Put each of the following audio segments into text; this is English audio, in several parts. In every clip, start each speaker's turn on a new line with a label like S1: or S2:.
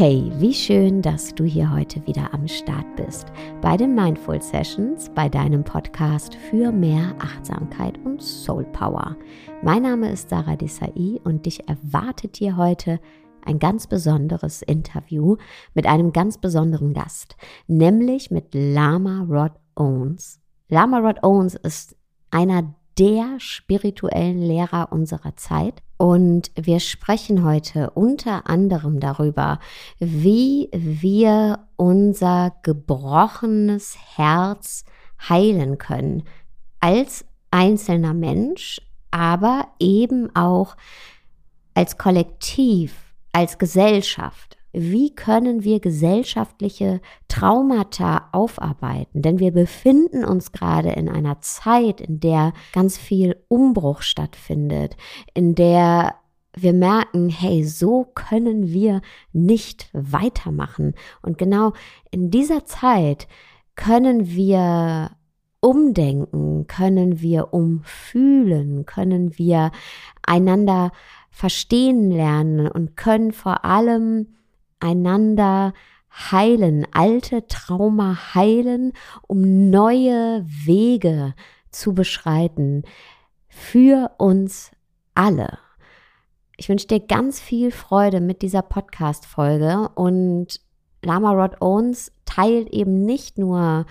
S1: Hey, wie schön, dass du hier heute wieder am Start bist bei den Mindful Sessions, bei deinem Podcast für mehr Achtsamkeit und Soul Power. Mein Name ist Sarah Desai und dich erwartet hier heute ein ganz besonderes Interview mit einem ganz besonderen Gast, nämlich mit Lama Rod Owens. Lama Rod Owens ist einer der spirituellen Lehrer unserer Zeit. Und wir sprechen heute unter anderem darüber, wie wir unser gebrochenes Herz heilen können als einzelner Mensch, aber eben auch als Kollektiv, als Gesellschaft wie können wir gesellschaftliche Traumata aufarbeiten? Denn wir befinden uns gerade in einer Zeit, in der ganz viel Umbruch stattfindet, in der wir merken, hey, so können wir nicht weitermachen. Und genau in dieser Zeit können wir umdenken, können wir umfühlen, können wir einander verstehen lernen und können vor allem einander heilen, alte Trauma heilen, um neue Wege zu beschreiten für uns alle. Ich wünsche dir ganz viel Freude mit dieser Podcast-Folge und Lama Rod Owens teilt eben nicht nur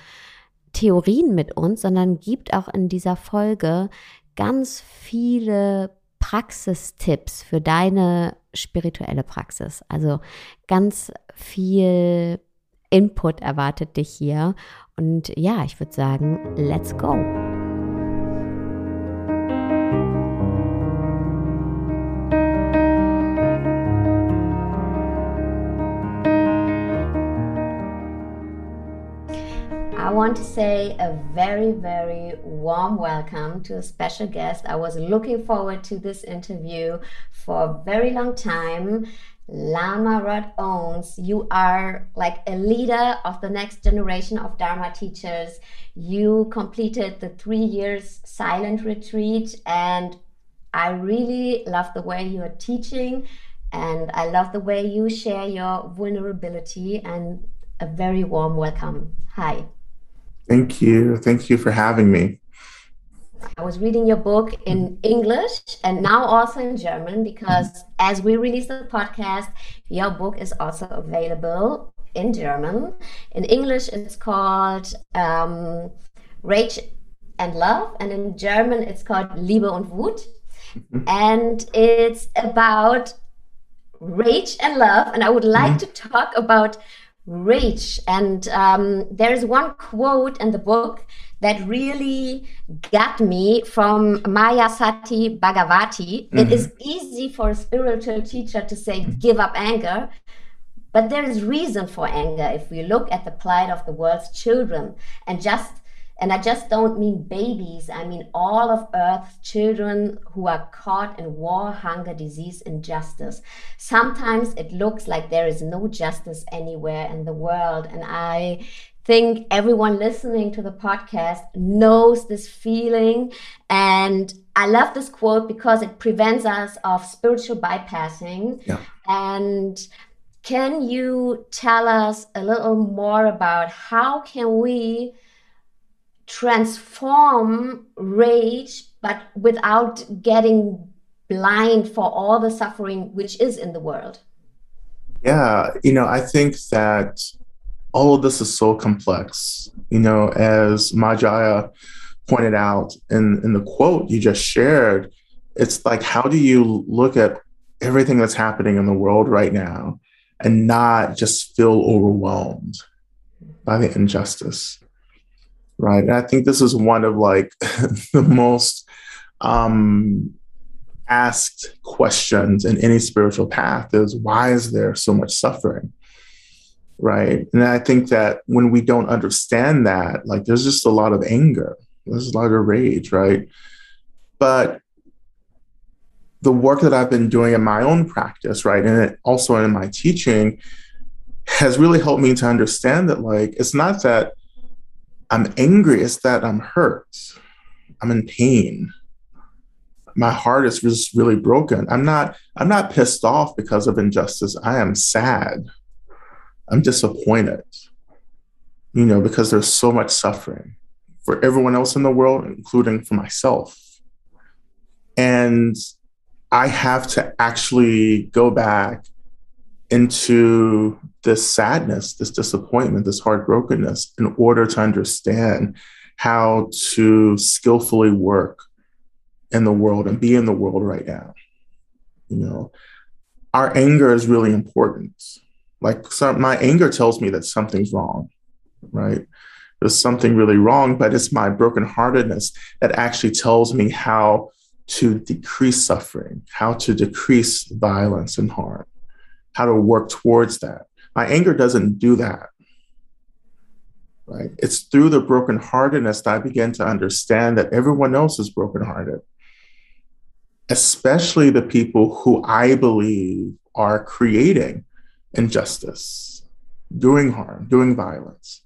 S1: Theorien mit uns, sondern gibt auch in dieser Folge ganz viele Praxistipps für deine spirituelle Praxis. Also ganz viel Input erwartet dich hier. Und ja, ich würde sagen, let's go. Want to say a very, very warm welcome to a special guest. I was looking forward to this interview for a very long time. Lama Rod Owens, you are like a leader of the next generation of Dharma teachers. You completed the three years silent retreat, and I really love the way you are teaching, and I love the way you share your vulnerability. And a very warm welcome. Hi.
S2: Thank you. Thank you for having me.
S1: I was reading your book in English and now also in German because as we release the podcast, your book is also available in German. In English, it's called um, Rage and Love, and in German, it's called Liebe und Wut. Mm-hmm. And it's about rage and love. And I would like mm-hmm. to talk about rage. And um, there is one quote in the book that really got me from Maya Mayasati Bhagavati. Mm-hmm. It is easy for a spiritual teacher to say, give up anger. But there is reason for anger if we look at the plight of the world's children and just and I just don't mean babies, I mean all of Earth's children who are caught in war, hunger, disease, injustice. Sometimes it looks like there is no justice anywhere in the world. And I think everyone listening to the podcast knows this feeling. And I love this quote because it prevents us of spiritual bypassing. Yeah. And can you tell us a little more about how can we transform rage, but without getting blind for all the suffering which is in the world.
S2: Yeah, you know, I think that all of this is so complex. You know, as Majaya pointed out in, in the quote you just shared, it's like, how do you look at everything that's happening in the world right now and not just feel overwhelmed by the injustice? Right? And I think this is one of like the most um, asked questions in any spiritual path is why is there so much suffering? Right. And I think that when we don't understand that, like there's just a lot of anger, there's a lot of rage, right? But the work that I've been doing in my own practice, right, and also in my teaching has really helped me to understand that, like, it's not that I'm angry, it's that I'm hurt. I'm in pain. My heart is just really broken. I'm not I'm not pissed off because of injustice. I am sad I'm disappointed, you know, because there's so much suffering for everyone else in the world, including for myself. And I have to actually go back into this sadness, this disappointment, this heartbrokenness in order to understand how to skillfully work in the world and be in the world right now. You know, our anger is really important. Like some, my anger tells me that something's wrong, right? There's something really wrong, but it's my brokenheartedness that actually tells me how to decrease suffering, how to decrease violence and harm, how to work towards that. My anger doesn't do that. Right? It's through the brokenheartedness that I begin to understand that everyone else is brokenhearted, especially the people who I believe are creating injustice, doing harm, doing violence.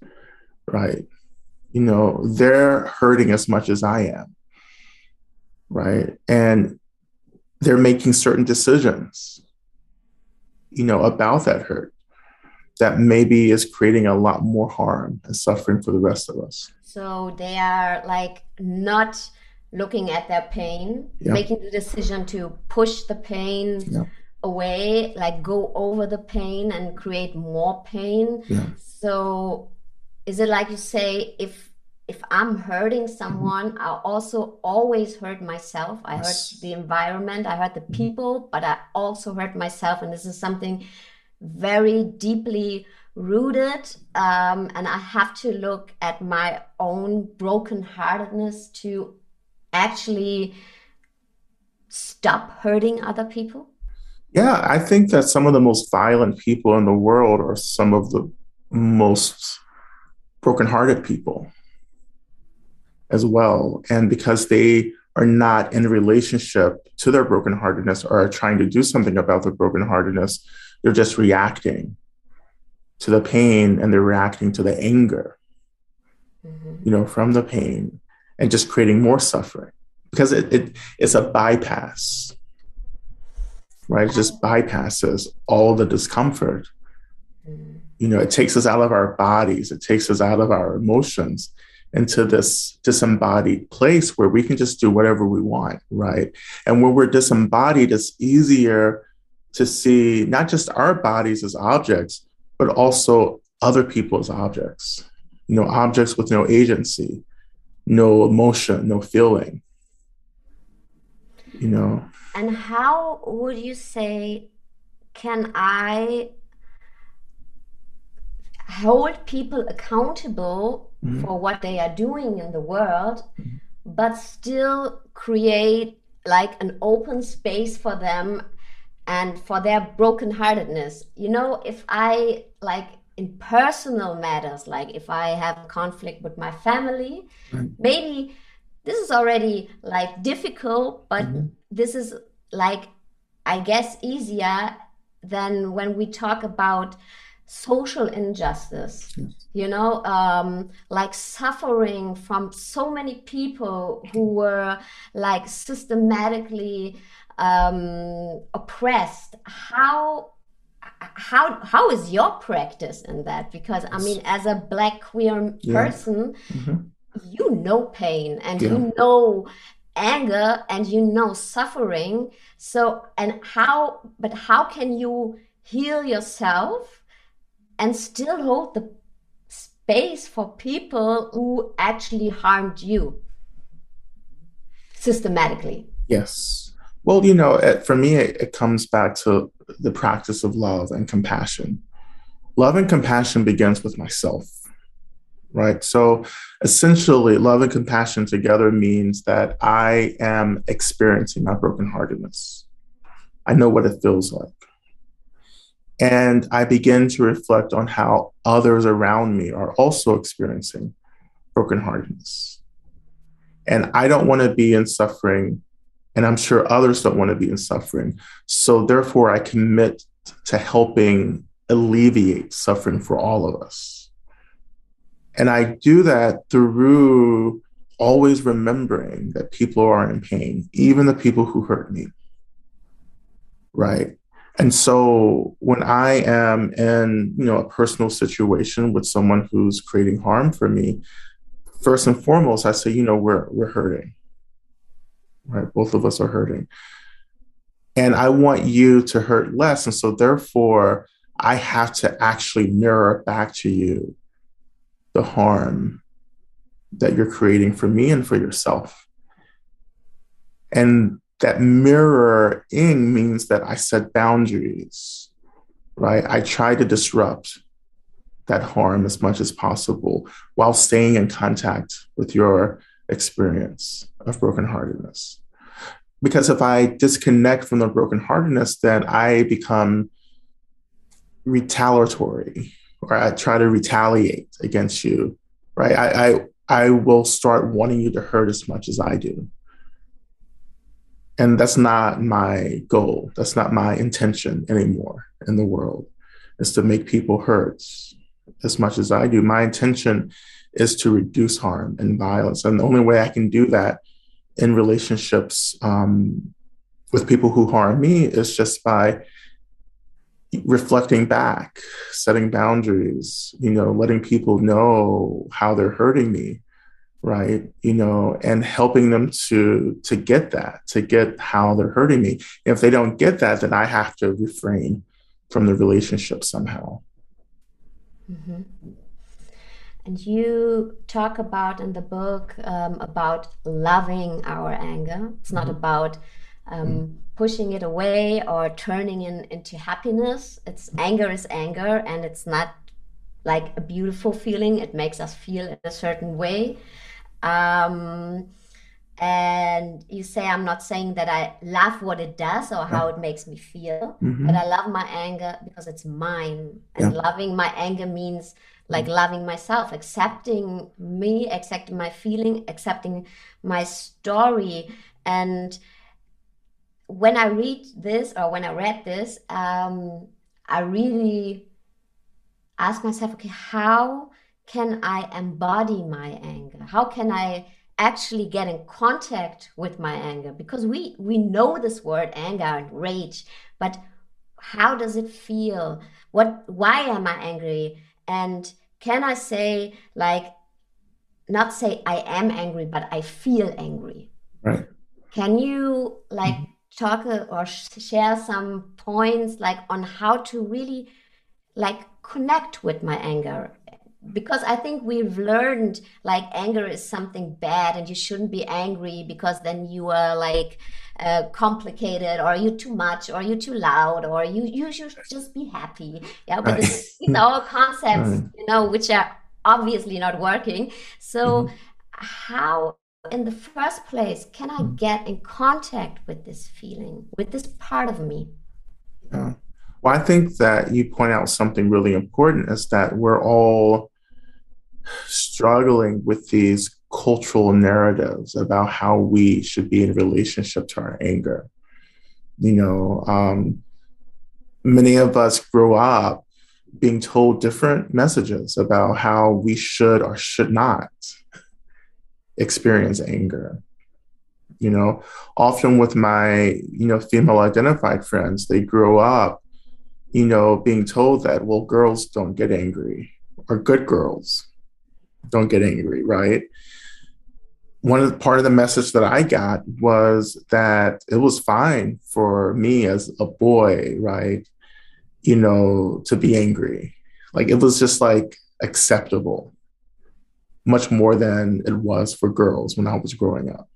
S2: Right? You know, they're hurting as much as I am right? And they're making certain decisions, you know, about that hurt that maybe is creating a lot more harm and suffering for the rest of us.
S1: So they are like not looking at their pain, yeah. making the decision to push the pain yeah. away, like go over the pain and create more pain. Yeah. So is it like you say, if if I'm hurting someone, mm-hmm. I also always hurt myself. I yes. hurt the environment, I hurt the mm-hmm. people, but I also hurt myself. And this is something very deeply rooted. Um, and I have to look at my own brokenheartedness to actually stop hurting other people.
S2: Yeah, I think that some of the most violent people in the world are some of the most brokenhearted people as well. And because they are not in relationship to their brokenheartedness or are trying to do something about their brokenheartedness, they're just reacting to the pain and they're reacting to the anger, mm-hmm. you know, from the pain and just creating more suffering because it, it it's a bypass, right? It just bypasses all the discomfort. Mm-hmm. You know, it takes us out of our bodies, it takes us out of our emotions into this disembodied place where we can just do whatever we want, right? And when we're disembodied, it's easier to see not just our bodies as objects, but also other people as objects, you know, objects with no agency, no emotion, no feeling, you know.
S1: And how would you say, can I hold people accountable mm-hmm. for what they are doing in the world, mm-hmm. but still create like an open space for them and for their brokenheartedness. You know, if I like in personal matters, like if I have a conflict with my family, right. maybe this is already like difficult, but mm-hmm. this is like, I guess, easier than when we talk about social injustice yes. you know um, like suffering from so many people who were like systematically um, oppressed how how how is your practice in that because i mean as a black queer person yeah. mm-hmm. you know pain and yeah. you know anger and you know suffering so and how but how can you heal yourself and still hold the space for people who actually harmed you systematically.
S2: Yes. Well, you know, it, for me, it, it comes back to the practice of love and compassion. Love and compassion begins with myself, right? So essentially, love and compassion together means that I am experiencing my brokenheartedness. I know what it feels like. And I begin to reflect on how others around me are also experiencing brokenheartedness. And I don't want to be in suffering, and I'm sure others don't want to be in suffering. So therefore, I commit to helping alleviate suffering for all of us. And I do that through always remembering that people are in pain, even the people who hurt me. Right And so when I am in, you know, a personal situation with someone who's creating harm for me, first and foremost, I say, you know, we're we're hurting. Right? Both of us are hurting. And I want you to hurt less. And so therefore, I have to actually mirror back to you the harm that you're creating for me and for yourself. And that mirroring means that I set boundaries, right? I try to disrupt that harm as much as possible while staying in contact with your experience of brokenheartedness. Because if I disconnect from the brokenheartedness, then I become retaliatory or I try to retaliate against you, right? I, I, I will start wanting you to hurt as much as I do and that's not my goal that's not my intention anymore in the world is to make people hurt as much as i do my intention is to reduce harm and violence and the only way i can do that in relationships um, with people who harm me is just by reflecting back setting boundaries you know letting people know how they're hurting me right? You know and helping them to to get that to get how they're hurting me. If they don't get that then i have to refrain from the relationship somehow.
S1: Mm-hmm. And you talk about in the book um, about loving our anger it's not mm-hmm. about um, mm-hmm. pushing it away or turning it into happiness it's anger is anger and it's not like a beautiful feeling it makes us feel in a certain way um, and you say, I'm not saying that I love what it does or how it makes me feel, mm-hmm. but I love my anger because it's mine. And yeah. loving my anger means like loving myself, accepting me, accepting my feeling, accepting my story. And when I read this or when I read this, um, I really ask myself, okay, how can I embody my anger? How can I actually get in contact with my anger? Because we we know this word anger and rage, but how does it feel? What why am I angry? And can I say like not say I am angry, but I feel angry?
S2: Right.
S1: Can you like talk uh, or share some points like on how to really like connect with my anger because I think we've learned like anger is something bad and you shouldn't be angry because then you are like uh, complicated or you're too much or you're too loud or you you should just be happy. Yeah, but right. these are all concepts, right. you know, which are obviously not working. So mm-hmm. how in the first place can I mm. get in contact with this feeling, with this part of me?
S2: Yeah. Well, I think that you point out something really important is that we're all struggling with these cultural narratives about how we should be in relationship to our anger. You know, um, many of us grow up being told different messages about how we should or should not experience anger. You know, often with my, you know, female identified friends, they grow up, you know, being told that, well, girls don't get angry or good girls don't get angry, right? One of the part of the message that I got was that it was fine for me as a boy, right? You know, to be angry. Like it was just like acceptable, much more than it was for girls when I was growing up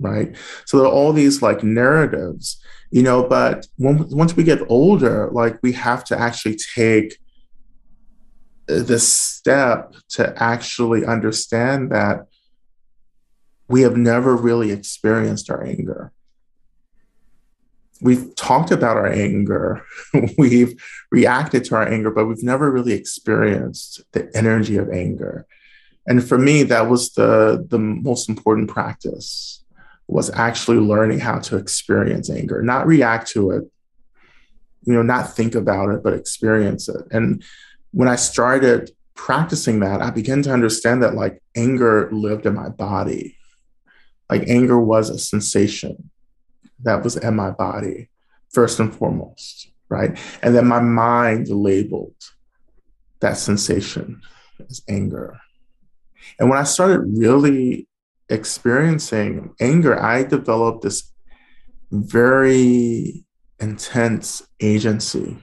S2: right so there are all these like narratives you know but when, once we get older like we have to actually take the step to actually understand that we have never really experienced our anger. We've talked about our anger, we've reacted to our anger, but we've never really experienced the energy of anger. And for me, that was the, the most important practice was actually learning how to experience anger, not react to it, you know, not think about it, but experience it. And when I started practicing that, I began to understand that like anger lived in my body. Like anger was a sensation that was in my body, first and foremost, right? And then my mind labeled that sensation as anger. And when I started really experiencing anger, I developed this very intense agency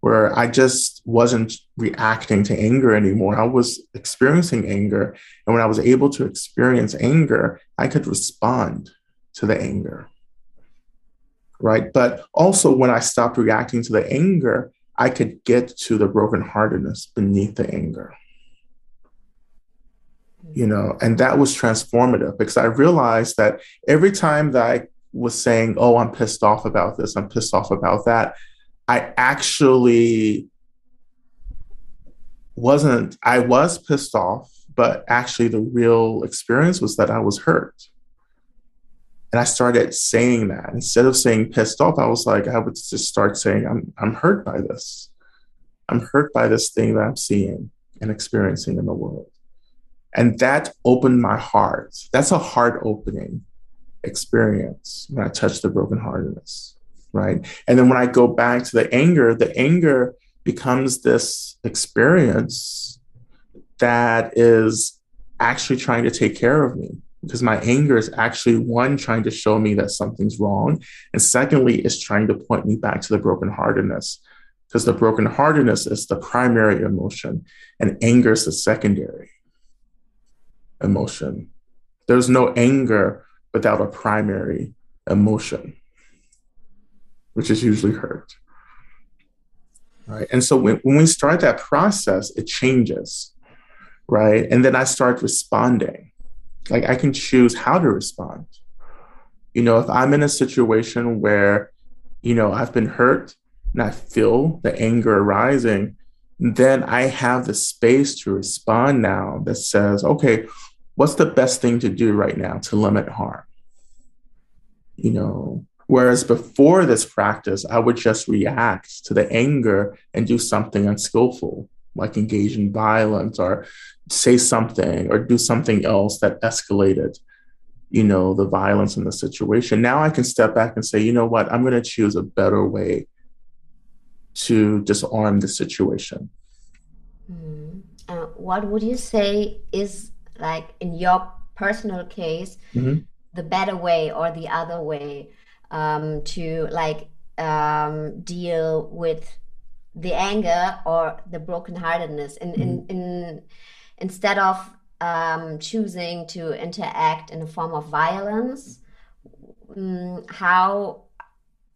S2: where I just wasn't reacting to anger anymore. I was experiencing anger. And when I was able to experience anger, I could respond to the anger. Right. But also, when I stopped reacting to the anger, I could get to the brokenheartedness beneath the anger. You know, and that was transformative because I realized that every time that I was saying, Oh, I'm pissed off about this, I'm pissed off about that, I actually wasn't, I was pissed off, but actually the real experience was that I was hurt. And I started saying that instead of saying pissed off, I was like, I would just start saying, I'm, I'm hurt by this. I'm hurt by this thing that I'm seeing and experiencing in the world. And that opened my heart. That's a heart opening experience when I touch the brokenheartedness right? And then when I go back to the anger, the anger becomes this experience that is actually trying to take care of me. Because my anger is actually one trying to show me that something's wrong and secondly is trying to point me back to the brokenheartedness. Because the brokenheartedness is the primary emotion and anger is the secondary emotion. There's no anger without a primary emotion which is usually hurt. Right. And so when, when we start that process, it changes. Right. And then I start responding. Like I can choose how to respond. You know, if I'm in a situation where, you know, I've been hurt and I feel the anger arising, then I have the space to respond now that says, okay, what's the best thing to do right now to limit harm? You know, Whereas before this practice, I would just react to the anger and do something unskillful, like engage in violence or say something or do something else that escalated, you know, the violence in the situation. Now I can step back and say, you know what, I'm going to choose a better way to disarm the situation.
S1: Mm. Uh, what would you say is like in your personal case, mm-hmm. the better way or the other way? Um, to like um, deal with the anger or the brokenheartedness in, mm-hmm. in, in instead of um, choosing to interact in a form of violence um, how,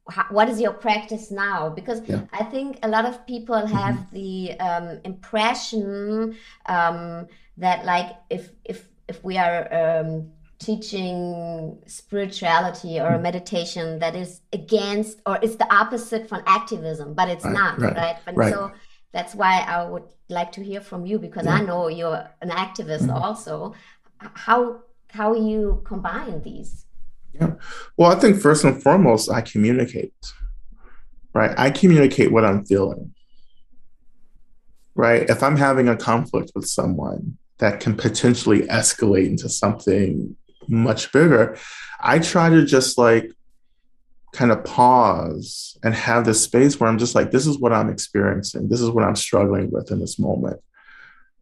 S1: how, what is your practice now because yeah. i think a lot of people mm-hmm. have mm-hmm. the um, impression um, that like if if if we are um, teaching spirituality or meditation that is against or it's the opposite from activism but it's right, not right right, and right. so that's why i would like to hear from you because yeah. i know you're an activist mm-hmm. also. How how you combine these?
S2: Yeah. Well i think first and foremost i communicate right? I communicate what i'm feeling right? If i'm having a conflict with someone that can potentially escalate into something much bigger, I try to just like kind of pause and have this space where I'm just like, this is what I'm experiencing. This is what I'm struggling with in this moment.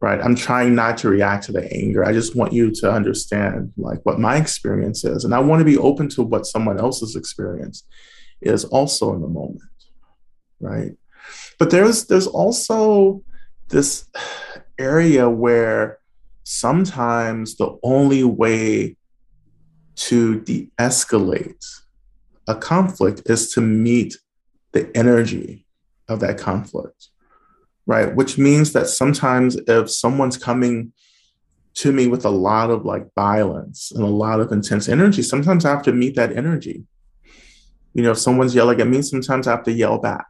S2: Right. I'm trying not to react to the anger. I just want you to understand like what my experience is. And I want to be open to what someone else's experience is also in the moment. Right. But there's there's also this area where sometimes the only way to de escalate a conflict is to meet the energy of that conflict, right? Which means that sometimes if someone's coming to me with a lot of like violence and a lot of intense energy, sometimes I have to meet that energy. You know, if someone's yelling at me, sometimes I have to yell back.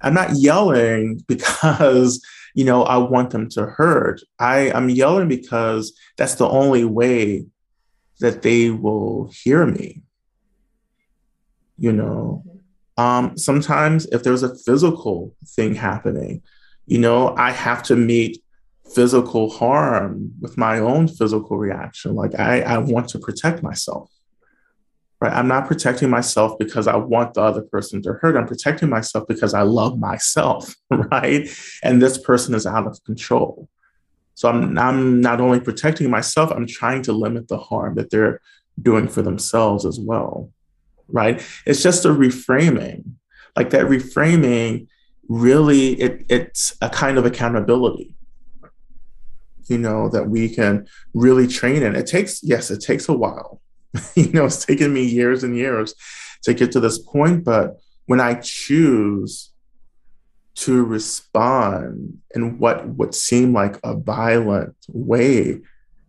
S2: I'm not yelling because, you know, I want them to hurt. I, I'm yelling because that's the only way that they will hear me. You know, um, sometimes if there's a physical thing happening, you know, I have to meet physical harm with my own physical reaction. Like I, I want to protect myself. right? I'm not protecting myself because I want the other person to hurt. I'm protecting myself because I love myself, right? And this person is out of control. So I'm, I'm not only protecting myself, I'm trying to limit the harm that they're doing for themselves as well, right? It's just a reframing. Like that reframing really, it, it's a kind of accountability, you know, that we can really train in. It takes, yes, it takes a while you know, it's taken me years and years to get to this point. But when I choose to respond in what would seem like a violent way,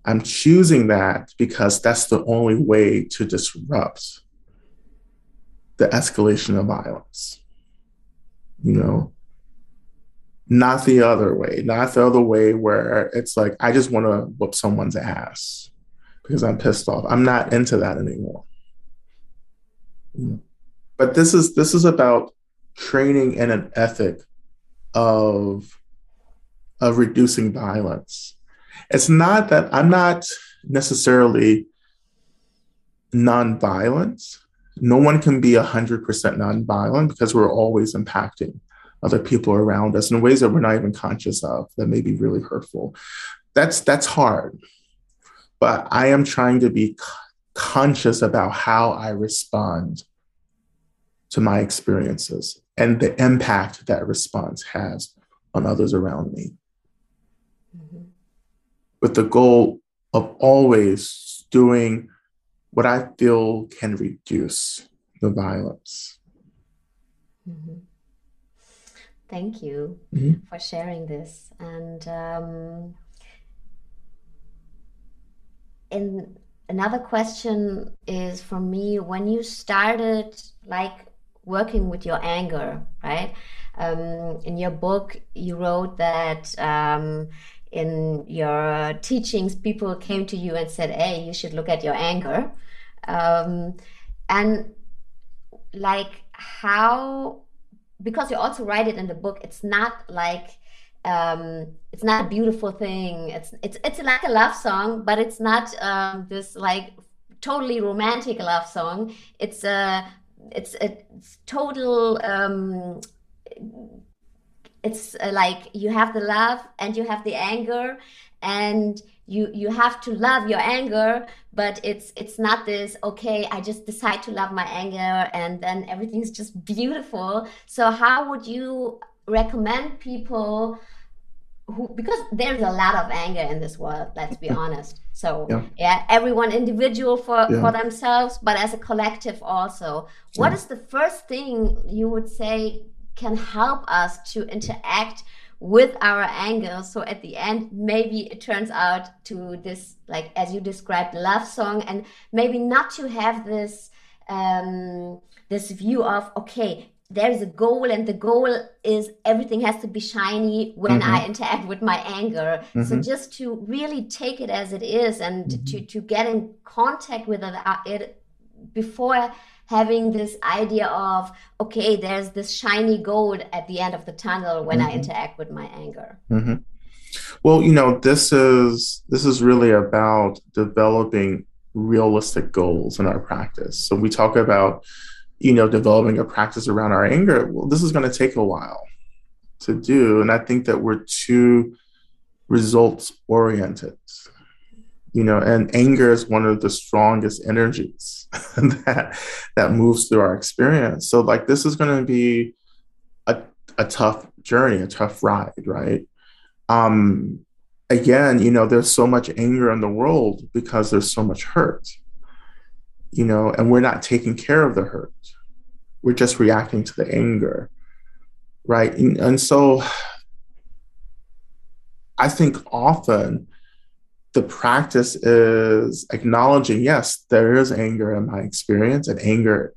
S2: I'm choosing that because that's the only way to disrupt the escalation of violence. You know, not the other way, not the other way where it's like, I just want to whoop someone's ass because I'm pissed off. I'm not into that anymore. But this is this is about training in an ethic of of reducing violence. It's not that I'm not necessarily nonviolent. No one can be 100% nonviolent because we're always impacting other people around us in ways that we're not even conscious of that may be really hurtful. That's that's hard but I am trying to be conscious about how I respond to my experiences and the impact that response has on others around me. Mm-hmm. With the goal of always doing what I feel can reduce the violence.
S1: Mm-hmm. Thank you mm-hmm. for sharing this. And um, and another question is for me when you started like working with your anger right um, in your book you wrote that um, in your teachings people came to you and said hey you should look at your anger um, and like how because you also write it in the book it's not like um, it's not a beautiful thing. It's it's it's like a love song, but it's not um, this like totally romantic love song. It's a it's a it's total. Um, it's uh, like you have the love and you have the anger and you you have to love your anger but it's it's not this okay i just decide to love my anger and then everything's just beautiful so how would you recommend people who because there's a lot of anger in this world let's be honest so yeah, yeah everyone individual for yeah. for themselves but as a collective also. What is the first thing you would say can help us to interact with our anger? So at the end maybe it turns out to this like as you described love song and maybe not to have this um this view of okay there's a goal and the goal is everything has to be shiny when mm-hmm. i interact with my anger mm-hmm. so just to really take it as it is and mm-hmm. to to get in contact with it, uh, before having this idea of okay there's this shiny gold at the end of the tunnel when i mm-hmm. interact with my anger
S2: mm-hmm. well you know this is this is really about developing realistic goals in our practice so we talk about you know, developing a practice around our anger, well, this is going to take a while to do. And I think that we're too results oriented, you know, and anger is one of the strongest energies that, that moves through our experience. So, like, this is going to be a, a tough journey, a tough ride, right? Um, again, you know, there's so much anger in the world because there's so much hurt you know, and we're not taking care of the hurt. We're just reacting to the anger, right? And, and so I think often the practice is acknowledging, yes, there is anger in my experience, and anger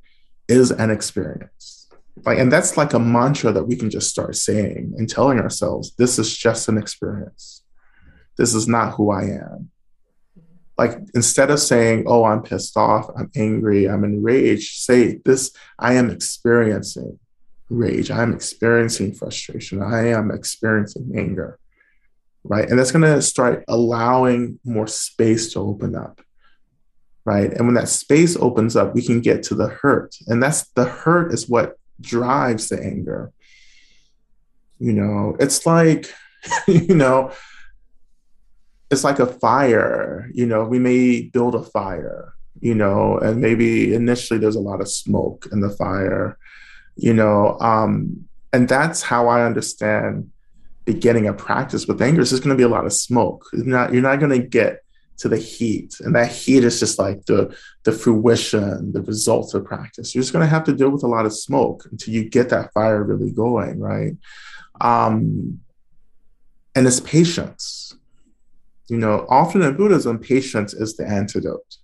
S2: is an experience. Like, and that's like a mantra that we can just start saying and telling ourselves, this is just an experience. This is not who I am like instead of saying oh i'm pissed off i'm angry i'm enraged say this i am experiencing rage i'm experiencing frustration i am experiencing anger right and that's going to start allowing more space to open up right? And when that space opens up, we can get to the hurt. And that's the hurt is what drives the anger. You know, it's like, you know, it's like a fire. You know, we may build a fire, you know, and maybe initially there's a lot of smoke in the fire, you know, um, and that's how I understand beginning a practice with anger. Is there's going to be a lot of smoke. You're not you're not going to get to the heat, and that heat is just like the the fruition, the results of practice. You're just going to have to deal with a lot of smoke until you get that fire really going, right? Um, and it's patience. You know, often in Buddhism, patience is the antidote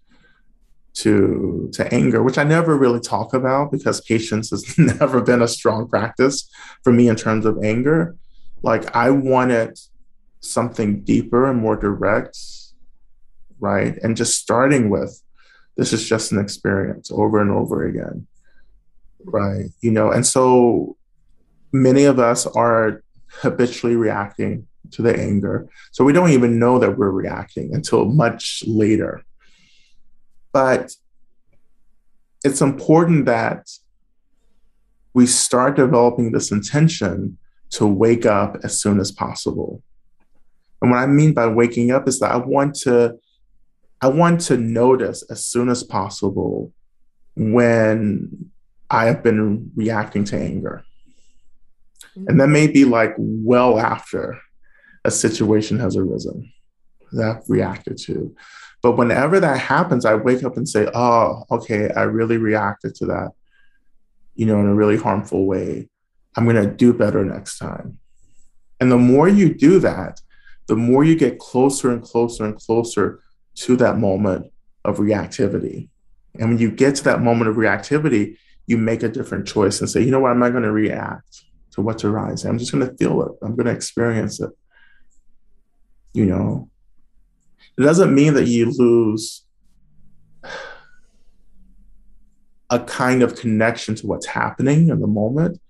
S2: to to anger, which I never really talk about because patience has never been a strong practice for me in terms of anger. Like I wanted something deeper and more direct, right? And just starting with this is just an experience over and over again. Right. You know, and so many of us are habitually reacting to the anger. So we don't even know that we're reacting until much later. But it's important that we start developing this intention to wake up as soon as possible. And what I mean by waking up is that I want to I want to notice as soon as possible when I have been reacting to anger. And that may be like well after a situation has arisen that I've reacted to. But whenever that happens, I wake up and say, oh, okay, I really reacted to that, you know, in a really harmful way. I'm going to do better next time. And the more you do that, the more you get closer and closer and closer to that moment of reactivity. And when you get to that moment of reactivity, you make a different choice and say, you know what, I'm not going to react to what's arising. I'm just going to feel it. I'm going to experience it. You know, it doesn't mean that you lose a kind of connection to what's happening in the moment.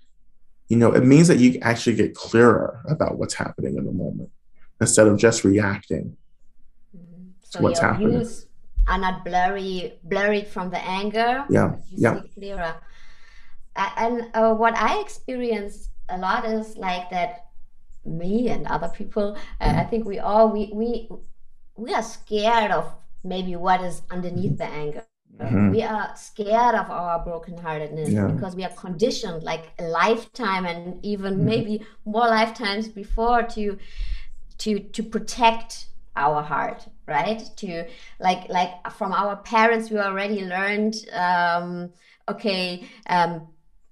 S2: You know, it means that you actually get clearer about what's happening in the moment instead of just reacting
S1: mm-hmm. so to what's happening. Views are not blurry, blurred from the anger.
S2: Yeah, yeah.
S1: Clearer. And uh, what I experience a lot is like that. Me and other people, uh, I think we all we we we are scared of maybe what is underneath the anger. Mm-hmm. We are scared of our brokenheartedness yeah. because we are conditioned like a lifetime and even mm-hmm. maybe more lifetimes before to to to protect our heart right to like like from our parents we already learned um okay um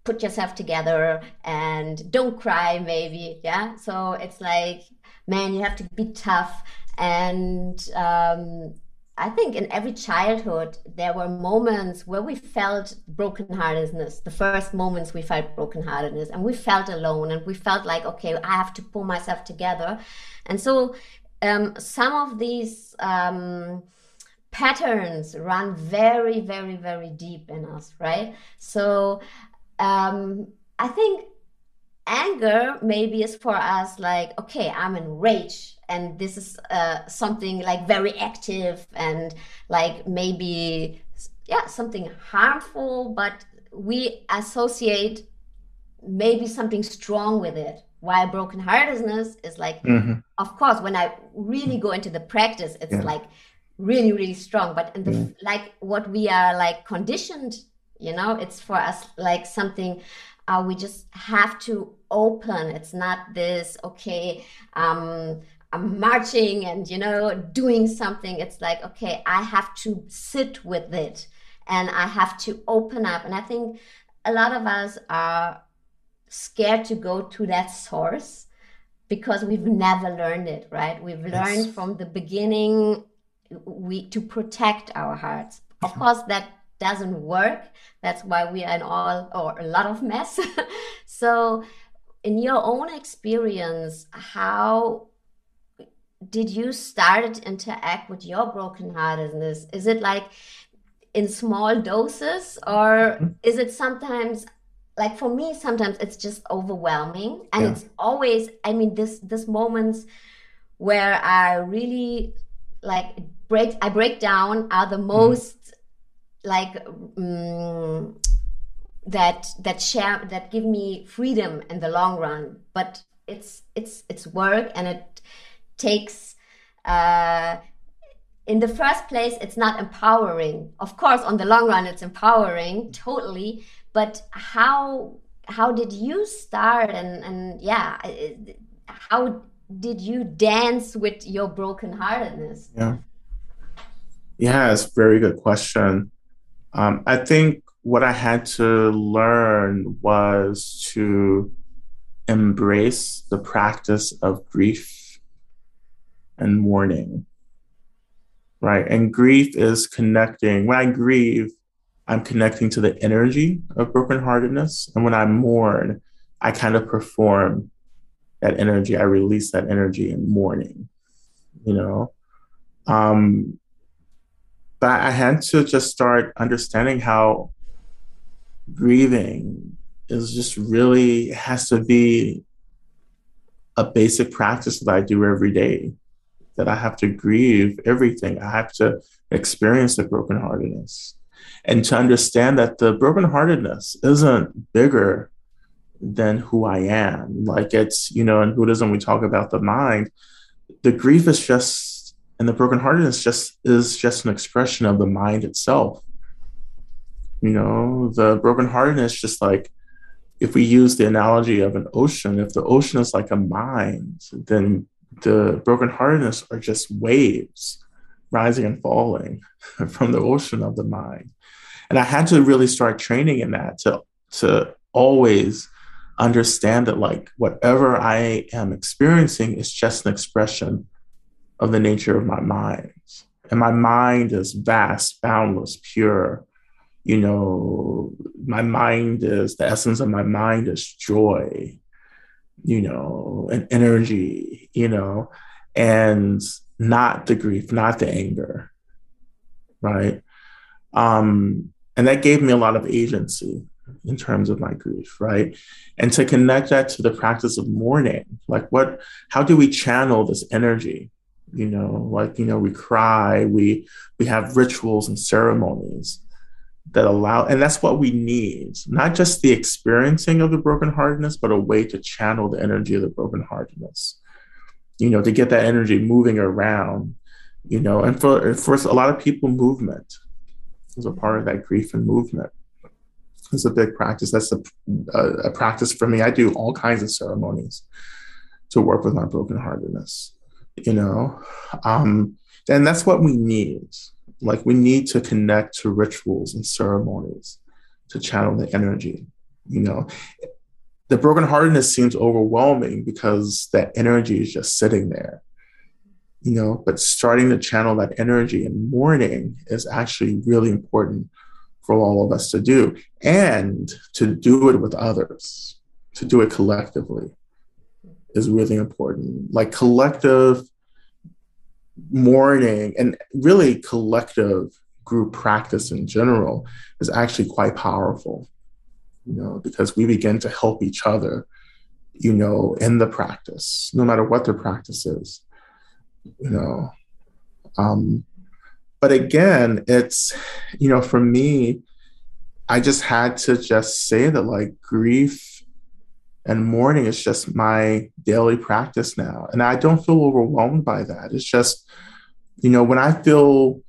S1: put yourself together and don't cry maybe yeah so it's like man you have to be tough and um, I think in every childhood, there were moments where we felt brokenheartedness, the first moments we felt brokenheartedness, and we felt alone and we felt like, okay, I have to pull myself together. And so um, some of these um, patterns run very, very, very deep in us, right? So um, I think anger maybe is for us like, okay, I'm enraged and this is uh, something like very active and like maybe yeah something harmful but we associate maybe something strong with it while brokenheartedness is like mm-hmm. of course when i really go into the practice it's yeah. like really really strong but in the yeah. like what we are like conditioned you know it's for us like something uh, we just have to open. It's not this okay um I'm marching and you know doing something. It's like okay i have to sit with it and i have to open up. And i think a lot of us are scared to go to that source because we've never learned it right? We've learned yes. from the beginning we to protect our hearts. Of course that doesn't work that's why we are in all or a lot of mess so in your own experience how did you start to interact with your brokenheartedness? Is it like in small doses, or mm-hmm. is it sometimes like for me? Sometimes it's just overwhelming, and yeah. it's always. I mean, this this moments where I really like break. I break down are the mm-hmm. most like um, that that share that give me freedom in the long run. But it's it's it's work and it takes uh, in the first place it's not empowering. Of course on the long run it's empowering totally. But how how did you start and and yeah how did you dance with your brokenheartedness
S2: yeah. Yeah it's a very good question um, i think what I had to learn was to embrace the practice of grief and mourning. Right. And grief is connecting. When I grieve, I'm connecting to the energy of brokenheartedness. And when I mourn, I kind of perform that energy. I release that energy in mourning, you know? Um, but I had to just start understanding how grieving is just really has to be a basic practice that I do every day. That I have to grieve everything. I have to experience the brokenheartedness. And to understand that the brokenheartedness isn't bigger than who I am. Like it's, you know, in Buddhism, we talk about the mind. The grief is just, and the brokenheartedness just is just an expression of the mind itself. You know, the brokenheartedness, just like if we use the analogy of an ocean, if the ocean is like a mind, then the brokenheartedness are just waves rising and falling from the ocean of the mind. And I had to really start training in that to to always understand that like whatever I am experiencing is just an expression of the nature of my mind. And my mind is vast, boundless, pure, you know, my mind is the essence of my mind is joy, you know, and energy, you know, and not the grief, not the anger, right? Um, and that gave me a lot of agency in terms of my grief, right? And to connect that to the practice of mourning, like what, how do we channel this energy? You know, like, you know, we cry, we, we have rituals and ceremonies that allow and that's what we need. Not just the experiencing of the brokenheartedness but a way to channel the energy of the brokenheartedness you know to get that energy moving around you know and for for a lot of people movement is a part of that grief and movement. It's a big practice. That's a, a, a practice for me. I do all kinds of ceremonies to work with my brokenheartedness you know um and that's what we need like we need to connect to rituals and ceremonies to channel the energy. You know, the brokenheartedness seems overwhelming because that energy is just sitting there. You know, but starting to channel that energy and mourning is actually really important for all of us to do and to do it with others, to do it collectively is really important. Like collective mourning and really collective group practice in general is actually quite powerful you know because we begin to help each other you know in the practice no matter what the practice is you know um but again it's you know for me i just had to just say that like grief and mourning is just my daily practice now. And i don't feel overwhelmed by that. It's just you know when i feel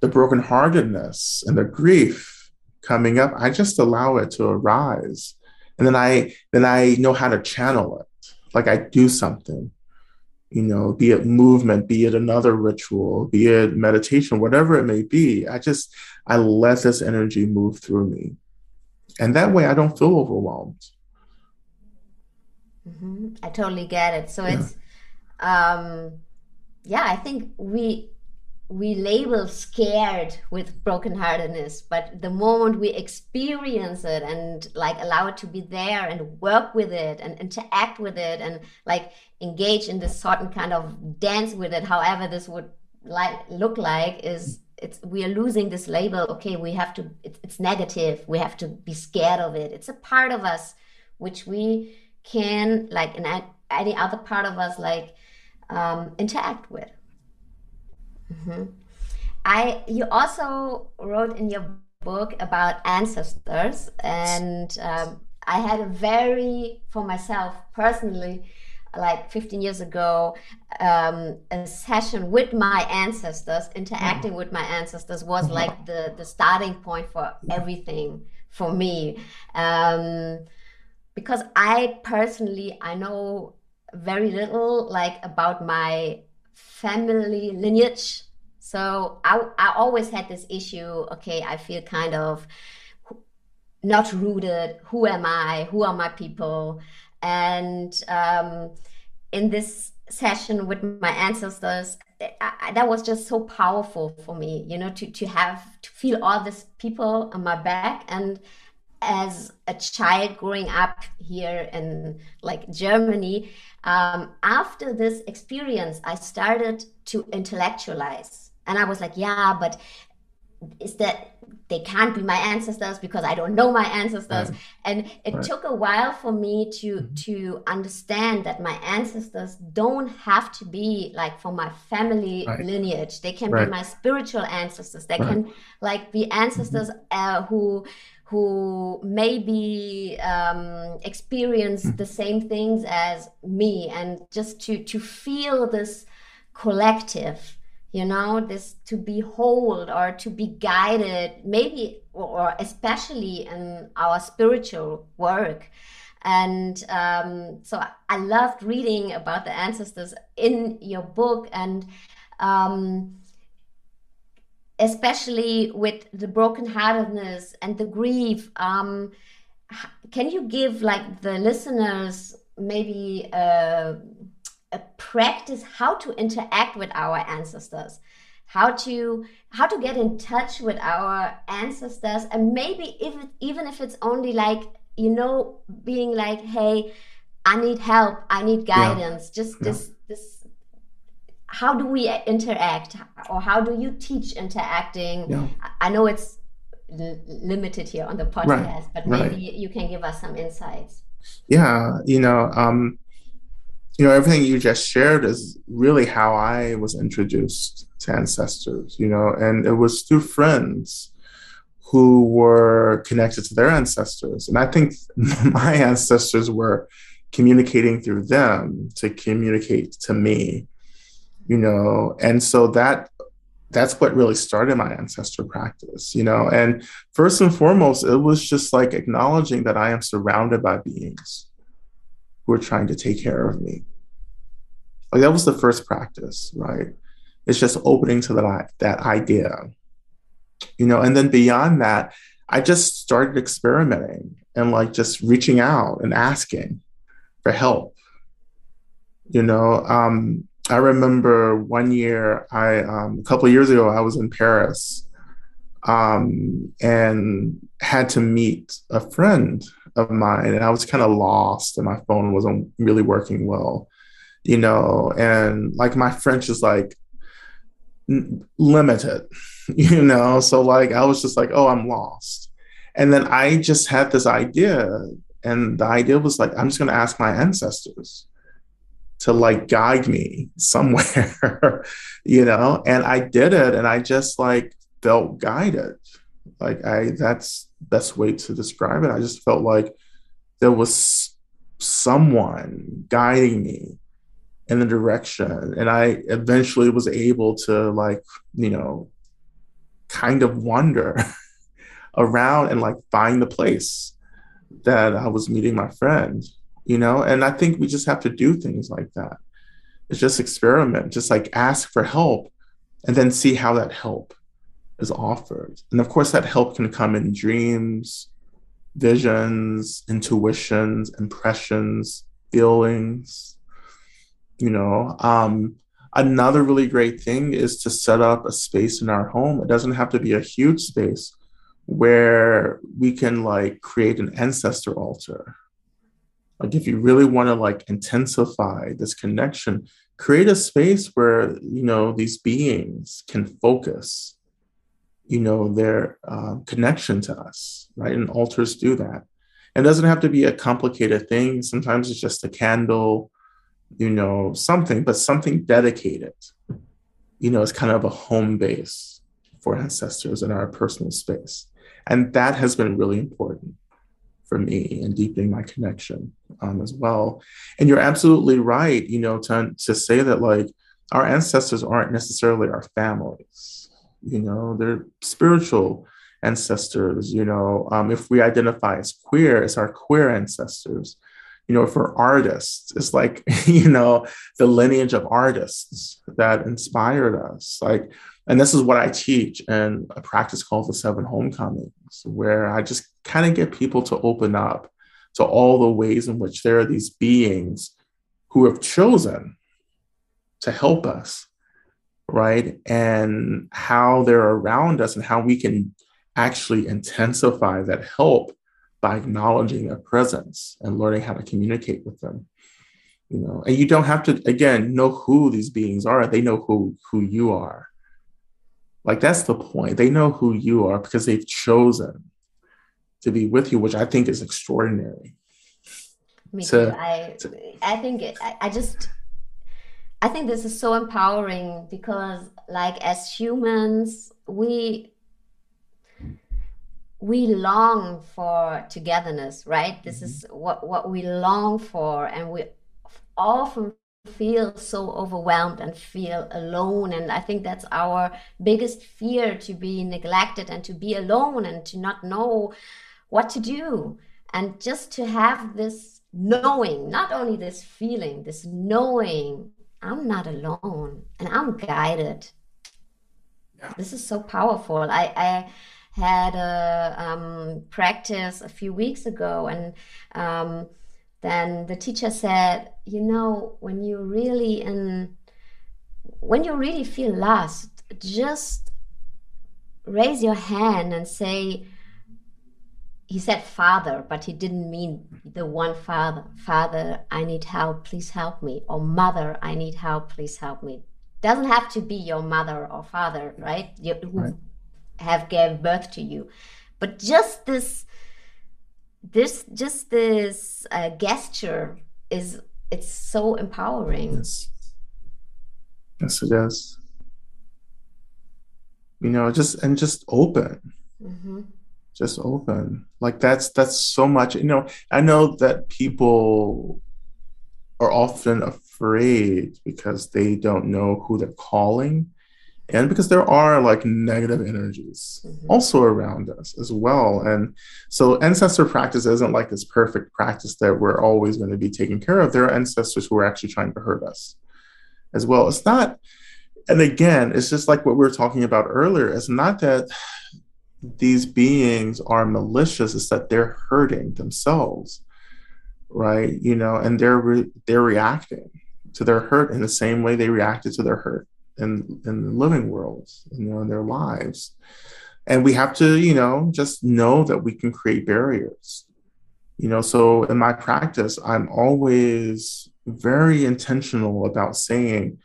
S2: the brokenheartedness and the grief coming up i just allow it to arise. And then i then i know how to channel it. Like i do something you know be it movement be it another ritual be it meditation whatever it may be. I just i let this energy move through me. And that way i don't feel overwhelmed
S1: Mm-hmm. I totally get it. So yeah. it's, um, yeah, I think we we label scared with brokenheartedness, but the moment we experience it and like allow it to be there and work with it and interact with it and like engage in this certain kind of dance with it, however this would like look like, is it's we are losing this label. Okay, we have to. It's, it's negative. We have to be scared of it. It's a part of us which we can like in any other part of us like um, interact with mm-hmm. I you also wrote in your book about ancestors, and um, I had a very for myself personally like 15 years ago um, a session with my ancestors interacting mm. with my ancestors was mm-hmm. like the the starting point for everything for me um, because i personally i know very little like about my family lineage. So I, I always had this issue okay i feel kind of not rooted who am i who are my people? And um, in this session with my ancestors I, that was just so powerful for me you know to to have to feel all these people on my back. And as a child growing up here in like germany um, after this experience i started to intellectualize and i was like yeah but is that they can't be my ancestors because I don't know my ancestors. Right. And it right. took a while for me to mm-hmm. to understand that my ancestors don't have to be like from my family right. lineage. They can be my spiritual ancestors. They can like be ancestors mm-hmm. uh, who who maybe um, experience mm-hmm. the same things as me, and just to to feel this collective you know this to be hold or to be guided maybe or especially in our spiritual work. And um, so i loved reading about the ancestors in your book. And um, especially with the brokenheartedness and the grief um, can you give like the listeners maybe uh, a practice how to interact with our ancestors how to how to get in touch with our ancestors and maybe if even if it's only like you know being like hey i need help i need guidance yeah. just yeah. this this how do we interact or how do you teach interacting yeah. i know it's limited here on the podcast right. but maybe right. you can give us some insights
S2: yeah you know um you know, everything you just shared is really how I was introduced to ancestors, you know, and it was through friends who were connected to their ancestors. And I think my ancestors were communicating through them to communicate to me, you know, and so that that's what really started my ancestor practice, you know. And first and foremost, it was just like acknowledging that I am surrounded by beings who are trying to take care of me. Like that was the first practice, right? It's just opening to that that idea, you know. And then beyond that, I just started experimenting and like just reaching out and asking for help. You know, um, I remember one year, I um, a couple years ago, I was in Paris um, and had to meet a friend of mine, and I was kind of lost, and my phone wasn't really working well, you know, and like my French is like n- limited, you know, so like I was just like, oh, I'm lost, and then I just had this idea, and the idea was like, I'm just going to ask my ancestors to like guide me somewhere, you know, and I did it, and I just like felt guided. Like I that's best way to describe it. I just felt like there was someone guiding me in the direction and I eventually was able to like, you know, kind of wander around and like find the place that I was meeting my friend, you know, and I think we just have to do things like that. It's just experiment, just like ask for help and then see how that help is offered. And of course, that help can come in dreams, visions, intuitions, impressions, feelings. You know, um, another really great thing is to set up a space in our home. It doesn't have to be a huge space where we can like create an ancestor altar. Like if you really want to like intensify this connection, create a space where you know these beings can focus you know their uh, connection to us right? And altars do that. It doesn't have to be a complicated thing. Sometimes it's just a candle you know something but something dedicated you know it's kind of a home base for ancestors in our personal space. And that has been really important for me and deepening my connection um, as well. And you're absolutely right, you know, to, to say that like our ancestors aren't necessarily our families, you know, they're spiritual ancestors, you know, um, if we identify as queer, it's our queer ancestors. You know, for artists, it's like, you know, the lineage of artists that inspired us. Like, and this is what I teach in a practice called the Seven Homecomings, where I just kind of get people to open up to all the ways in which there are these beings who have chosen to help us, right? And how they're around us and how we can actually intensify that help by acknowledging their presence and learning how to communicate with them you know? And you don't have to again know who these beings are. They know who who you are. Like that's the point. They know who you are because they've chosen to be with you which i think is extraordinary.
S1: Me to, too. I to, i think it, I, I just i think this is so empowering because like as humans we we long for togetherness right? This mm-hmm. is what what we long for and we often feel so overwhelmed and feel alone and i think that's our biggest fear to be neglected and to be alone and to not know what to do and just to have this knowing not only this feeling this knowing i'm not alone and i'm guided yeah. this is so powerful i i had a um, practice a few weeks ago, and um, then the teacher said, you know, when you really in, when you really feel lost, just raise your hand and say. He said father, but he didn't mean the one father. Father, I need help, please help me. Or mother, I need help, please help me doesn't have to be your mother or father, right? You, who right have gave birth to you but just this this just this uh, gesture is it's so empowering
S2: yes yes it is you know just and just open mm-hmm. Just open. Like that's that's so much you know i know that people are often afraid because they don't know who they're calling and because there are like negative energies mm-hmm. also around us as well. And so ancestor practice isn't like this perfect practice that we're always going to be taking care of. There are ancestors who are actually trying to hurt us as well. It's not and again it's just like what we were talking about earlier it's not that these beings are malicious it's that they're hurting themselves right you know and they're re- they're reacting to their hurt in the same way they reacted to their hurt in in the living world, you know, in their lives. And we have to, you know, just know that we can create barriers. You know, so in my practice, I'm always very intentional about saying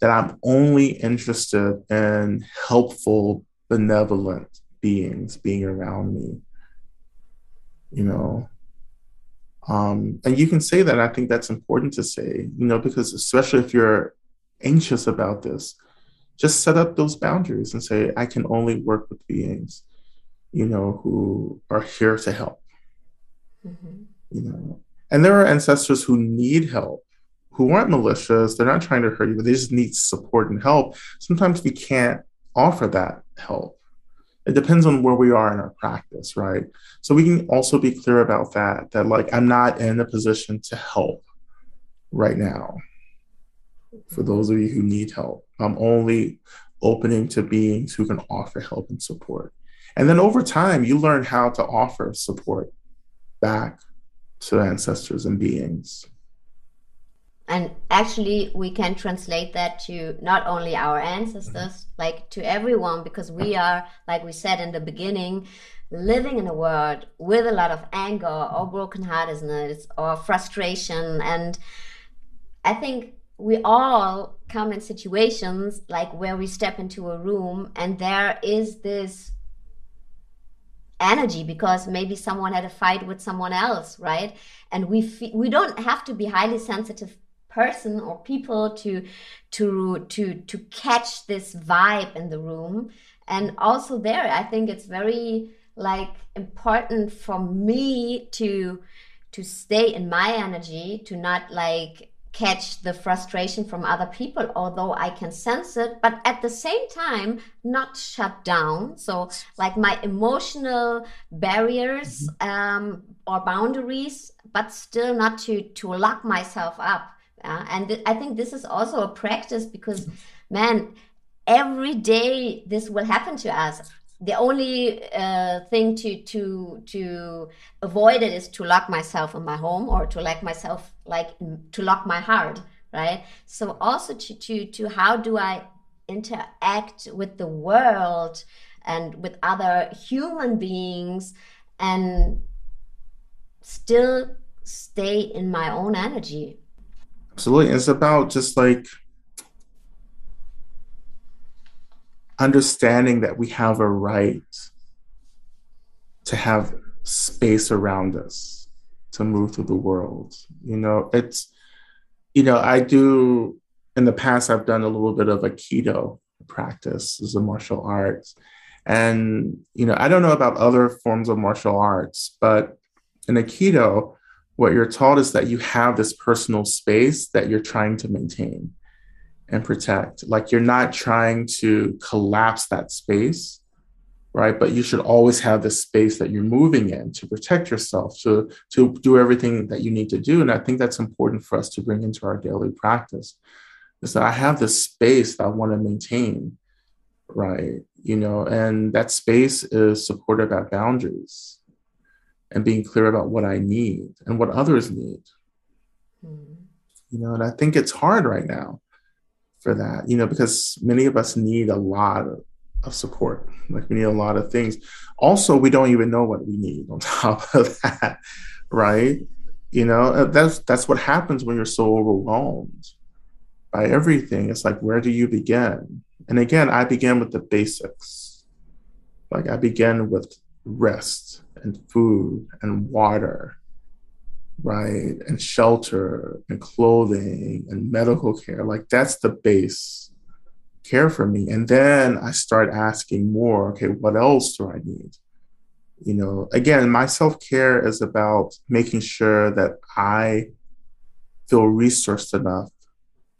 S2: that I'm only interested in helpful, benevolent beings being around me. You know, um, and you can say that. I think that's important to say, you know, because especially if you're anxious about this, just set up those boundaries and say, I can only work with beings, you know, who are here to help. Mm-hmm. You know, and there are ancestors who need help, who aren't malicious. They're not trying to hurt you, but they just need support and help. Sometimes we can't offer that help. It depends on where we are in our practice, right? So we can also be clear about that, that like I'm not in a position to help right now for those of you who need help. I'm only opening to beings who can offer help and support. And then over time, you learn how to offer support back to ancestors and beings.
S1: And actually, we can translate that to not only our ancestors, mm-hmm. like to everyone, because we are, like we said in the beginning, living in a world with a lot of anger or brokenheartedness or frustration. And I think we all come in situations like where we step into a room and there is this energy because maybe someone had a fight with someone else right and we fe- we don't have to be highly sensitive person or people to to to to catch this vibe in the room. And also there i think it's very like important for me to to stay in my energy to not like catch the frustration from other people although i can sense it but at the same time not shut down. So like my emotional barriers mm-hmm. um, or boundaries but still not to to lock myself up uh, and th- i think this is also a practice because man every day this will happen to us. The only uh, thing to to to avoid it is to lock myself in my home or to lock myself like to lock my heart right? So also to to to how do i interact with the world and with other human beings and still stay in my own energy
S2: absolutely it's about just like understanding that we have a right to have space around us to move through the world. You know, it's, you know, I do, in the past, I've done a little bit of Aikido practice as a martial arts. And, you know, I don't know about other forms of martial arts, but in Aikido, what you're taught is that you have this personal space that you're trying to maintain and protect. Like you're not trying to collapse that space, right? But you should always have this space that you're moving in to protect yourself, to, to do everything that you need to do. And I think that's important for us to bring into our daily practice is that I have this space that I want to maintain, right? You know, and that space is supported by boundaries and being clear about what I need and what others need. Mm. You know, and I think it's hard right now for that, you know, because many of us need a lot of, of support. Like we need a lot of things. Also, we don't even know what we need on top of that, right? You know, uh, that's that's what happens when you're so overwhelmed by everything. It's like, where do you begin? And again, I began with the basics. Like I began with rest and food and water right? And shelter and clothing and medical care. Like that's the base care for me. And then I start asking more, okay, what else do I need? You know, again, my self care is about making sure that I feel resourced enough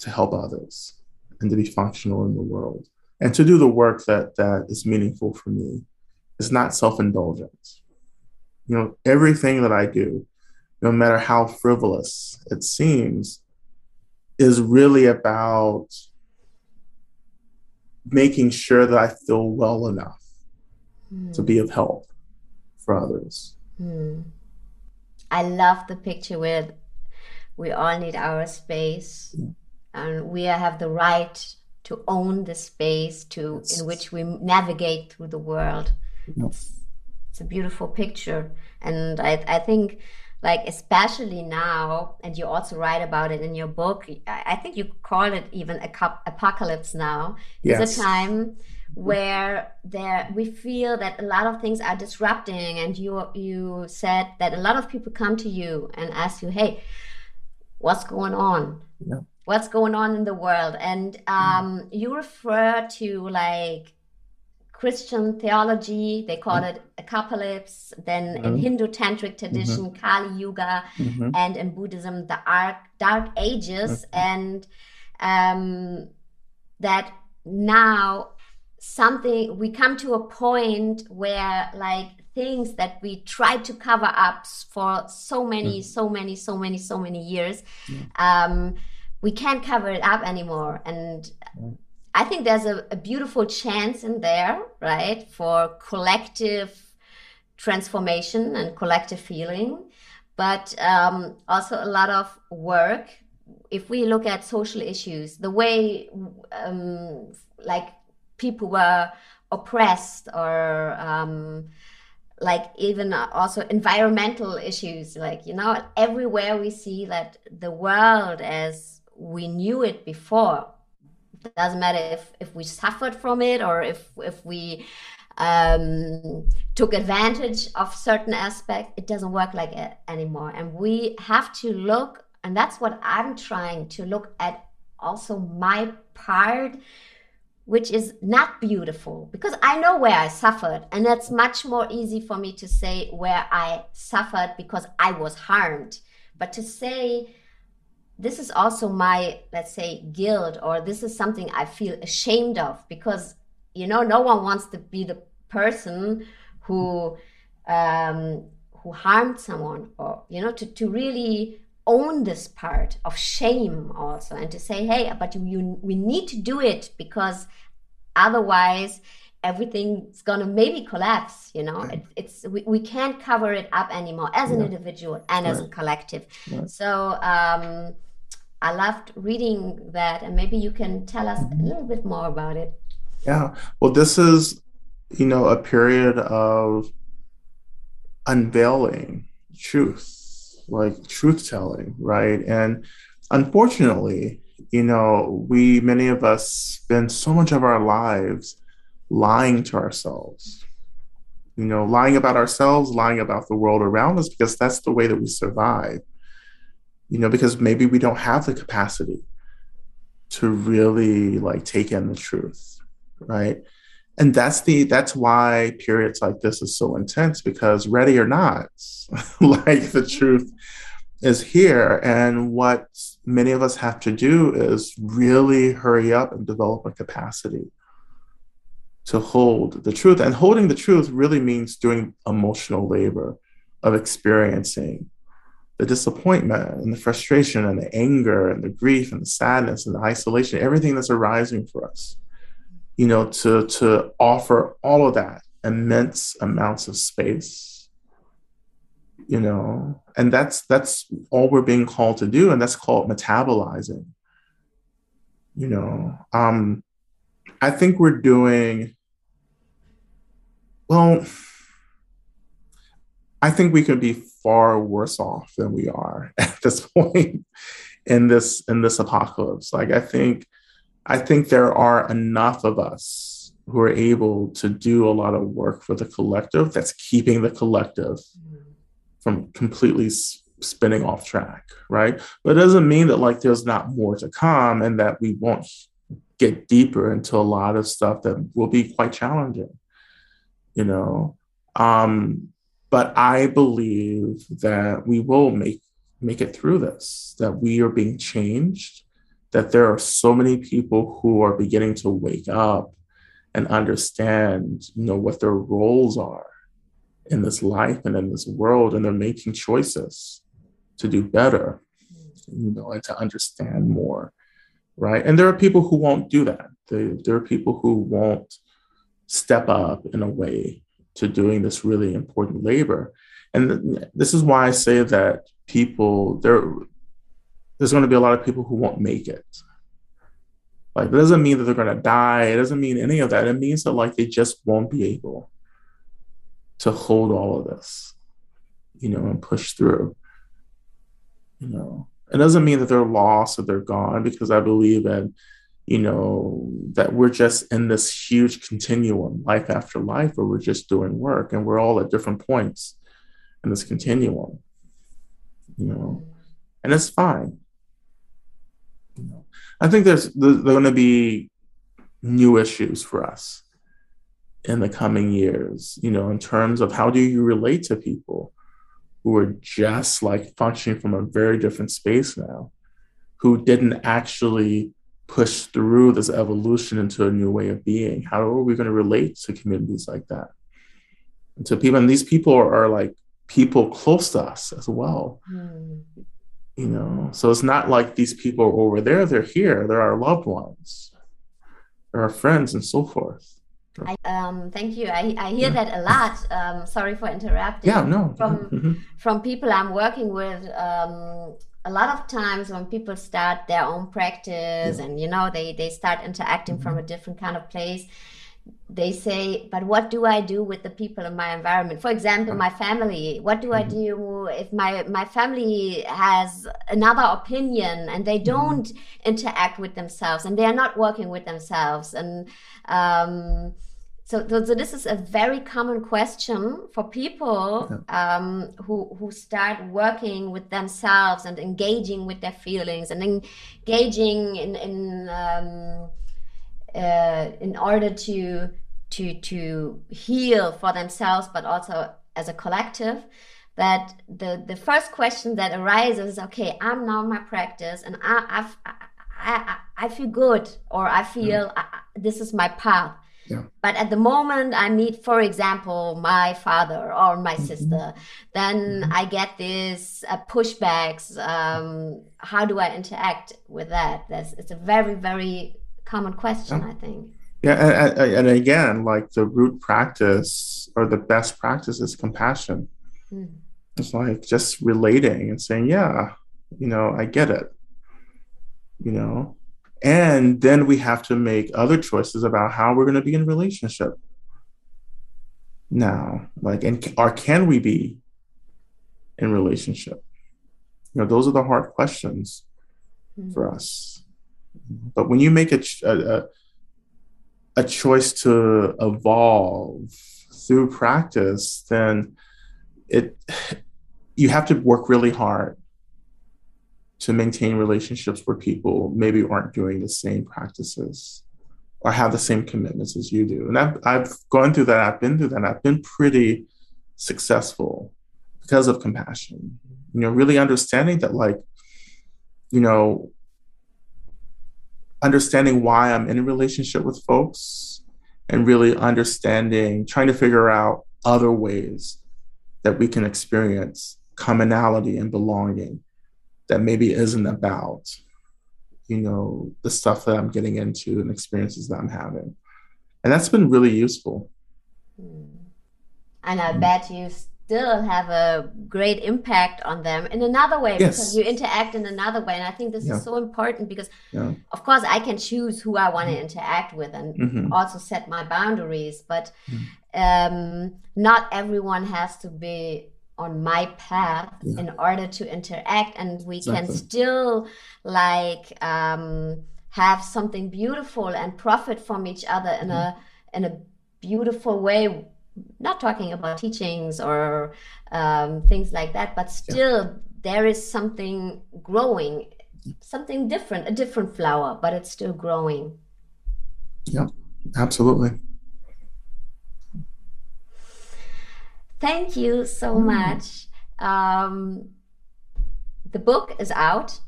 S2: to help others and to be functional in the world and to do the work that that is meaningful for me. It's not self indulgence. You know, everything that I do no matter how frivolous it seems, is really about making sure that I feel well enough mm. to be of help for others. Mm.
S1: I love the picture where we all need our space and we have the right to own the space to yes. in which we navigate through the world. Yes. It's a beautiful picture. And I, I think like especially now and you also write about it in your book i think you call it even a cup, apocalypse now yes. it's a time where there we feel that a lot of things are disrupting and you you said that a lot of people come to you and ask you hey what's going on yeah. what's going on in the world and um, you refer to like Christian theology, they call mm-hmm. it apocalypse. Then mm-hmm. in Hindu tantric tradition, mm-hmm. Kali Yuga, mm-hmm. and in Buddhism, the arc, Dark Ages, and um, that now something we come to a point where like things that we tried to cover up for so many, mm-hmm. so many, so many, so many years, um, we can't cover it up anymore, and I think there's a, a beautiful chance in there, right, for collective transformation and collective feeling, but um, also a lot of work. If we look at social issues, the way um, like people were oppressed or um, like even also environmental issues like you know everywhere we see that the world as we knew it before doesn't matter if if we suffered from it or if if we um, took advantage of certain aspect it doesn't work like it anymore and we have to look and that's what i'm trying to look at also my part which is not beautiful because I know where I suffered. And that's much more easy for me to say where I suffered because I was harmed. But to say, this is also my, let's say, guilt, or this is something I feel ashamed of because, you know, no one wants to be the person who, um, who harmed someone or, you know, to, to really own this part of shame also and to say hey but you, you we need to do it because otherwise everything's gonna maybe collapse you know it, it's we, we can't cover it up anymore as an yeah. individual and right. as a collective right. so um i loved reading that and maybe you can tell us a little bit more about it.
S2: Yeah. Well this is you know a period of unveiling truth like truth telling, right? And unfortunately, you know, we, many of us, spend so much of our lives lying to ourselves, you know, lying about ourselves, lying about the world around us, because that's the way that we survive, you know, because maybe we don't have the capacity to really like take in the truth, right? and that's the that's why periods like this is so intense because ready or not like the truth is here and what many of us have to do is really hurry up and develop a capacity to hold the truth and holding the truth really means doing emotional labor of experiencing the disappointment and the frustration and the anger and the grief and the sadness and the isolation everything that's arising for us you know, to to offer all of that immense amounts of space, you know, and that's that's all we're being called to do, and that's called metabolizing. You know, um, I think we're doing well. I think we could be far worse off than we are at this point in this in this apocalypse. Like I think I think there are enough of us who are able to do a lot of work for the collective that's keeping the collective from completely spinning off track, right? But it doesn't mean that like there's not more to come and that we won't get deeper into a lot of stuff that will be quite challenging, you know. Um, but I believe that we will make make it through this, that we are being changed that there are so many people who are beginning to wake up and understand you know what their roles are in this life and in this world and they're making choices to do better you know and to understand more right? And there are people who won't do that. They, there are people who won't step up in a way to doing this really important labor and this is why i say that people there there's going to be a lot of people who won't make it. Like, it doesn't mean that they're going to die. It doesn't mean any of that. It means that, like, they just won't be able to hold all of this, you know, and push through. You know, it doesn't mean that they're lost or they're gone because I believe that, you know, that we're just in this huge continuum, life after life, where we're just doing work and we're all at different points in this continuum, you know, and it's fine I think there's there's going to be new issues for us in the coming years. You know, in terms of how do you relate to people who are just like functioning from a very different space now, who didn't actually push through this evolution into a new way of being. How are we going to relate to communities like that? And to people, and these people are, are like people close to us as well. Mm you know so it's not like these people are over there they're here they're our loved ones they're our friends and so forth
S1: I, um, thank you. I, I hear yeah. that a lot. Um, sorry for interrupting.
S2: Yeah, no.
S1: From mm-hmm. from people I'm working with, um, a lot of times when people start their own practice yeah. and you know they they start interacting mm-hmm. from a different kind of place, they say, but what do I do with the people in my environment? For example, my family. What do I mm-hmm. do if my my family has another opinion and they mm-hmm. don't mm-hmm. interact with themselves and they are not working with themselves? And um, so, so, so, this is a very common question for people um, who who start working with themselves and engaging with their feelings and engaging in in um, uh, in order to to to heal for themselves, but also as a collective. That the the first question that arises, is, okay, I'm now in my practice, and I I've, I, I, I feel good, or I feel mm. I, this is my path
S2: yeah.
S1: But at the moment I meet, for example, my father or my mm-hmm. sister, then mm-hmm. I get these uh, pushbacks. Um, how do I interact with that? That's it's a very very common question, yeah. I think.
S2: Yeah, and, and, again, like the root practice or the best practice is compassion. Mm. It's like just relating and saying, "Yeah, you know, I get it." You know, and then we have to make other choices about how we're going to be in relationship. Now like and or can we be in relationship? You know those are the hard questions mm-hmm. for us. But when you make a, a a choice to evolve through practice then it you have to work really hard to maintain relationships where people maybe aren't doing the same practices or have the same commitments as you do. And I've, I've gone through that, I've been through that, I've been pretty successful because of compassion. You know, really understanding that, like, you know, understanding why I'm in a relationship with folks and really understanding, trying to figure out other ways that we can experience commonality and belonging that maybe isn't about you know the stuff that i'm getting into and experiences that i'm having and that's been really useful
S1: and i bet you still have a great impact on them in another way yes. because you interact in another way and i think this yeah. is so important because yeah. of course i can choose who i want to interact with and mm-hmm. also set my boundaries but mm-hmm. um, not everyone has to be on my path yeah. in order to interact and we exactly. can still like um, have something beautiful and profit from each other in mm. a in a beautiful way not talking about teachings or um, things like that but still yeah. there is something growing something different a different flower but it's still growing
S2: yeah absolutely
S1: Thank you so mm. much. Um, the book is out.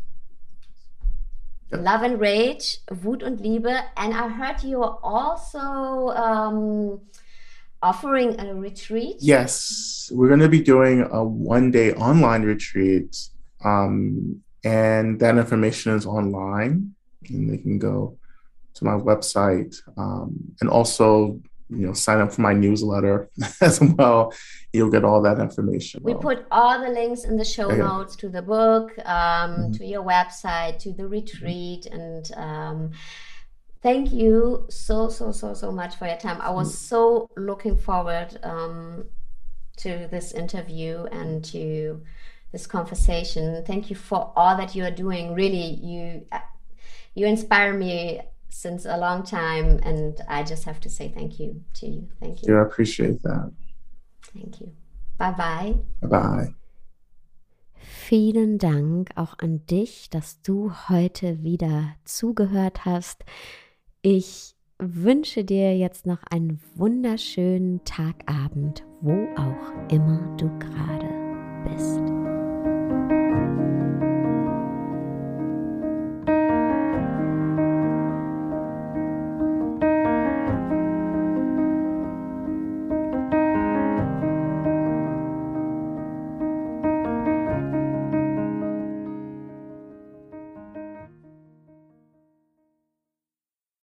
S1: Yep. Love and Rage, Wut und Liebe. And I heard you are also um, offering a retreat.
S2: Yes, we're going to be doing a one day online retreat. Um, and that information is online. And they can go to my website um, and also you know sign up for my newsletter as well. You'll get all that information.
S1: We put all the links in the show notes to the book um, mm-hmm. to your website to the retreat and um, thank you so so so so much for your time. I was mm-hmm. so looking forward um, to this interview and to this conversation. Thank you for all that you are doing. Really you you inspire me since a long time. And I just have to say thank you to you. Thank you.
S2: Yeah, I appreciate that.
S1: Thank you. Bye bye.
S2: Bye bye.
S1: Vielen Dank auch an dich, dass du heute wieder zugehört hast. Ich wünsche dir jetzt noch einen wunderschönen Tagabend, wo auch immer du gerade